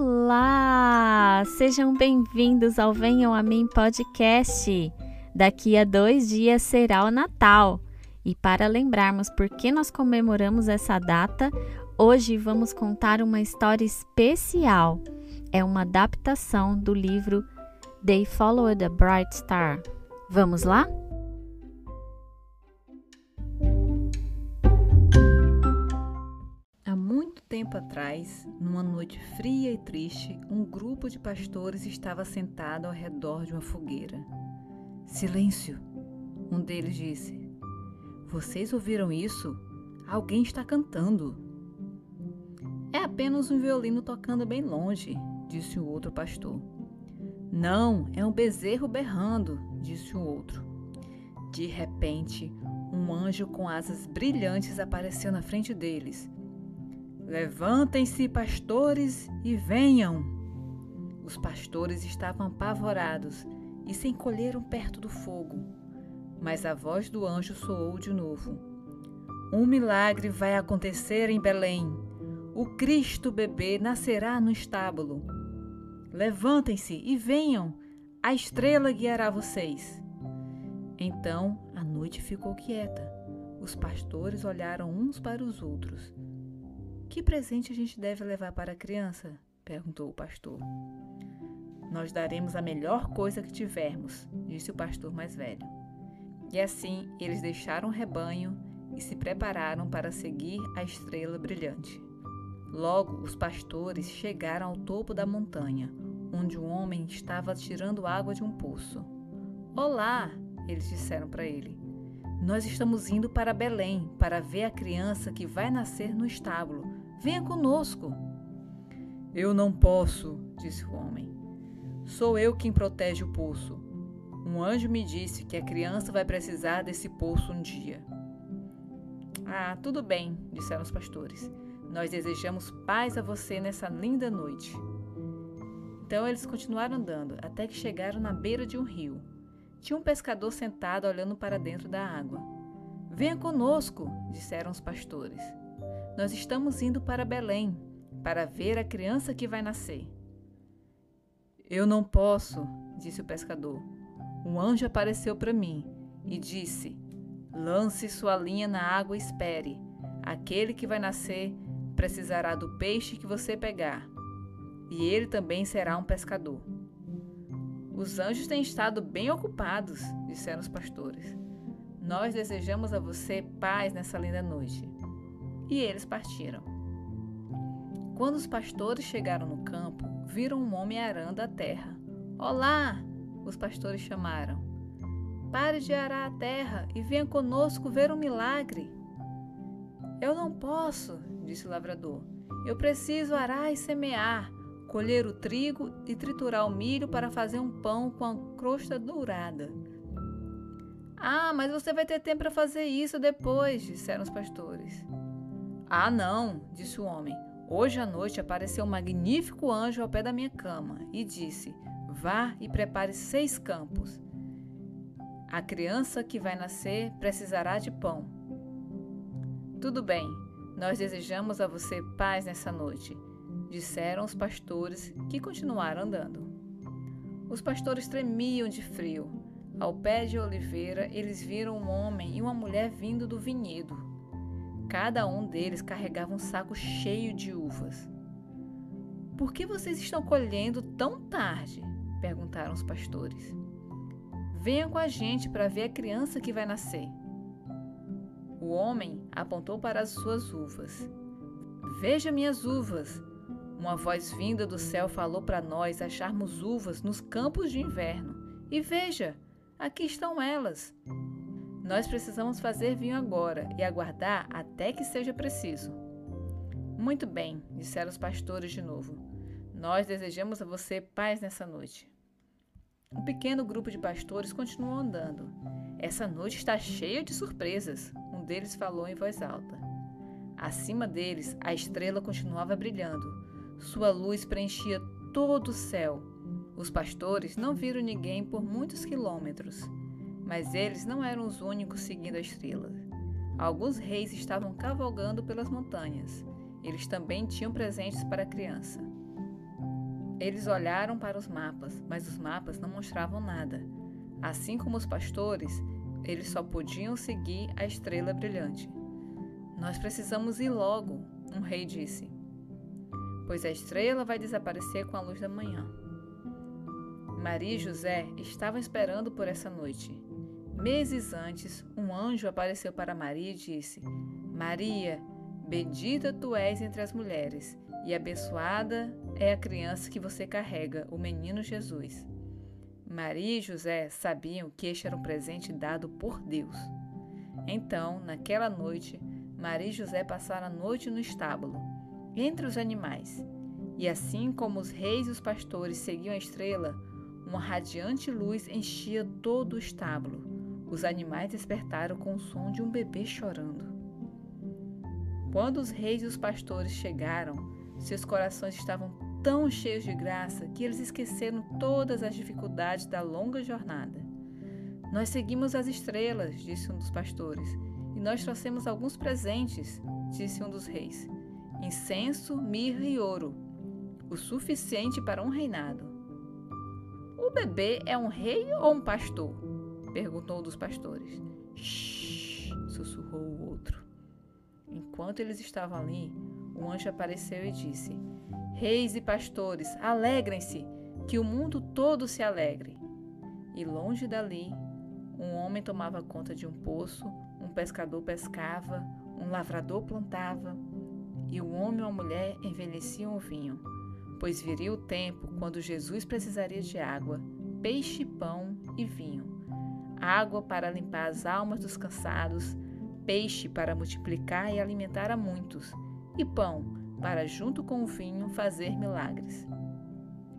Olá! Sejam bem-vindos ao Venham a Mim podcast. Daqui a dois dias será o Natal. E para lembrarmos por que nós comemoramos essa data, hoje vamos contar uma história especial. É uma adaptação do livro They Followed a Bright Star. Vamos lá? Tempo atrás, numa noite fria e triste, um grupo de pastores estava sentado ao redor de uma fogueira. Silêncio! Um deles disse: Vocês ouviram isso? Alguém está cantando. É apenas um violino tocando bem longe, disse o outro pastor. Não, é um bezerro berrando, disse o outro. De repente, um anjo com asas brilhantes apareceu na frente deles Levantem-se, pastores, e venham. Os pastores estavam apavorados e se encolheram perto do fogo. Mas a voz do anjo soou de novo. Um milagre vai acontecer em Belém. O Cristo bebê nascerá no estábulo. Levantem-se e venham. A estrela guiará vocês. Então a noite ficou quieta. Os pastores olharam uns para os outros. Que presente a gente deve levar para a criança? perguntou o pastor. Nós daremos a melhor coisa que tivermos, disse o pastor mais velho. E assim eles deixaram o rebanho e se prepararam para seguir a estrela brilhante. Logo, os pastores chegaram ao topo da montanha, onde um homem estava tirando água de um poço. Olá! Eles disseram para ele. Nós estamos indo para Belém para ver a criança que vai nascer no estábulo. Venha conosco. Eu não posso, disse o homem. Sou eu quem protege o poço. Um anjo me disse que a criança vai precisar desse poço um dia. Ah, tudo bem, disseram os pastores. Nós desejamos paz a você nessa linda noite. Então eles continuaram andando até que chegaram na beira de um rio. Tinha um pescador sentado olhando para dentro da água. Venha conosco, disseram os pastores. Nós estamos indo para Belém para ver a criança que vai nascer. Eu não posso, disse o pescador. Um anjo apareceu para mim e disse: Lance sua linha na água e espere. Aquele que vai nascer precisará do peixe que você pegar, e ele também será um pescador. Os anjos têm estado bem ocupados, disseram os pastores. Nós desejamos a você paz nessa linda noite. E eles partiram. Quando os pastores chegaram no campo, viram um homem arando a terra. Olá! Os pastores chamaram. Pare de arar a terra e venha conosco ver um milagre. Eu não posso, disse o lavrador. Eu preciso arar e semear colher o trigo e triturar o milho para fazer um pão com a crosta dourada. Ah, mas você vai ter tempo para fazer isso depois, disseram os pastores. Ah, não, disse o homem. Hoje à noite apareceu um magnífico anjo ao pé da minha cama e disse: Vá e prepare seis campos. A criança que vai nascer precisará de pão. Tudo bem, nós desejamos a você paz nessa noite disseram os pastores, que continuaram andando. Os pastores tremiam de frio. Ao pé de oliveira, eles viram um homem e uma mulher vindo do vinhedo. Cada um deles carregava um saco cheio de uvas. Por que vocês estão colhendo tão tarde? perguntaram os pastores. Venham com a gente para ver a criança que vai nascer. O homem apontou para as suas uvas. Veja minhas uvas, uma voz vinda do céu falou para nós acharmos uvas nos campos de inverno. E veja, aqui estão elas. Nós precisamos fazer vinho agora e aguardar até que seja preciso. Muito bem, disseram os pastores de novo. Nós desejamos a você paz nessa noite. Um pequeno grupo de pastores continuou andando. Essa noite está cheia de surpresas, um deles falou em voz alta. Acima deles, a estrela continuava brilhando. Sua luz preenchia todo o céu. Os pastores não viram ninguém por muitos quilômetros, mas eles não eram os únicos seguindo a estrela. Alguns reis estavam cavalgando pelas montanhas. Eles também tinham presentes para a criança. Eles olharam para os mapas, mas os mapas não mostravam nada. Assim como os pastores, eles só podiam seguir a estrela brilhante. Nós precisamos ir logo, um rei disse, pois a estrela vai desaparecer com a luz da manhã. Maria e José estavam esperando por essa noite. Meses antes, um anjo apareceu para Maria e disse: Maria, bendita tu és entre as mulheres, e abençoada é a criança que você carrega, o menino Jesus. Maria e José sabiam que este era um presente dado por Deus. Então, naquela noite, Maria e José passaram a noite no estábulo, entre os animais. E assim como os reis e os pastores seguiam a estrela, uma radiante luz enchia todo o estábulo. Os animais despertaram com o som de um bebê chorando. Quando os reis e os pastores chegaram, seus corações estavam tão cheios de graça que eles esqueceram todas as dificuldades da longa jornada. Nós seguimos as estrelas, disse um dos pastores, e nós trouxemos alguns presentes, disse um dos reis: incenso, mirra e ouro, o suficiente para um reinado. O bebê é um rei ou um pastor? Perguntou um dos pastores. Shhh, sussurrou o outro. Enquanto eles estavam ali, um anjo apareceu e disse: Reis e pastores, alegrem-se, que o mundo todo se alegre. E longe dali, um homem tomava conta de um poço, um pescador pescava, um lavrador plantava, e o homem ou a mulher envelheciam o vinho pois viria o tempo quando Jesus precisaria de água, peixe, pão e vinho. Água para limpar as almas dos cansados, peixe para multiplicar e alimentar a muitos, e pão para, junto com o vinho, fazer milagres.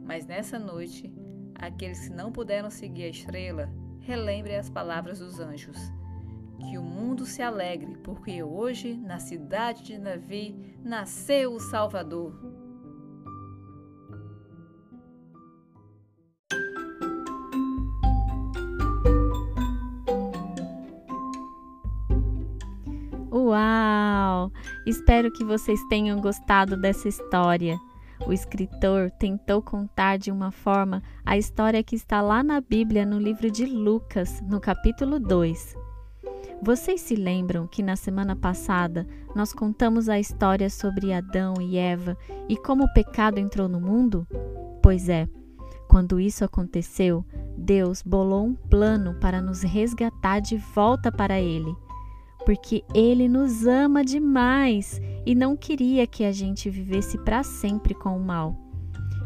Mas nessa noite, aqueles que não puderam seguir a estrela, relembrem as palavras dos anjos. Que o mundo se alegre, porque hoje, na cidade de Davi, nasceu o Salvador. Uau! Espero que vocês tenham gostado dessa história. O escritor tentou contar de uma forma a história que está lá na Bíblia, no livro de Lucas, no capítulo 2. Vocês se lembram que na semana passada nós contamos a história sobre Adão e Eva e como o pecado entrou no mundo? Pois é, quando isso aconteceu, Deus bolou um plano para nos resgatar de volta para Ele porque Ele nos ama demais e não queria que a gente vivesse para sempre com o mal.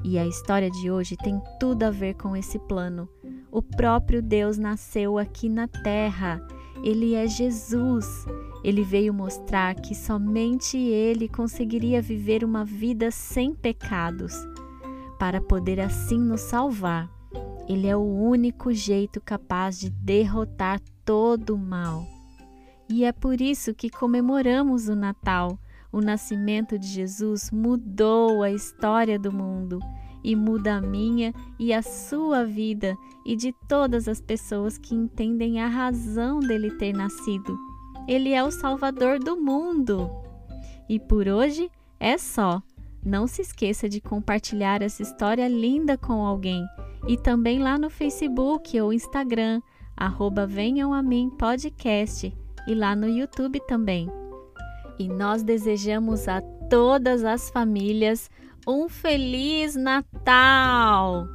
E a história de hoje tem tudo a ver com esse plano. O próprio Deus nasceu aqui na terra. Ele é Jesus. Ele veio mostrar que somente Ele conseguiria viver uma vida sem pecados, para poder assim nos salvar. Ele é o único jeito capaz de derrotar todo o mal. E é por isso que comemoramos o Natal. O nascimento de Jesus mudou a história do mundo e muda a minha e a sua vida e de todas as pessoas que entendem a razão dele ter nascido. Ele é o Salvador do mundo. E por hoje é só. Não se esqueça de compartilhar essa história linda com alguém e também lá no Facebook ou Instagram, arroba Venham a Mim Podcast e lá no YouTube também. E nós desejamos a todas as famílias um Feliz Natal!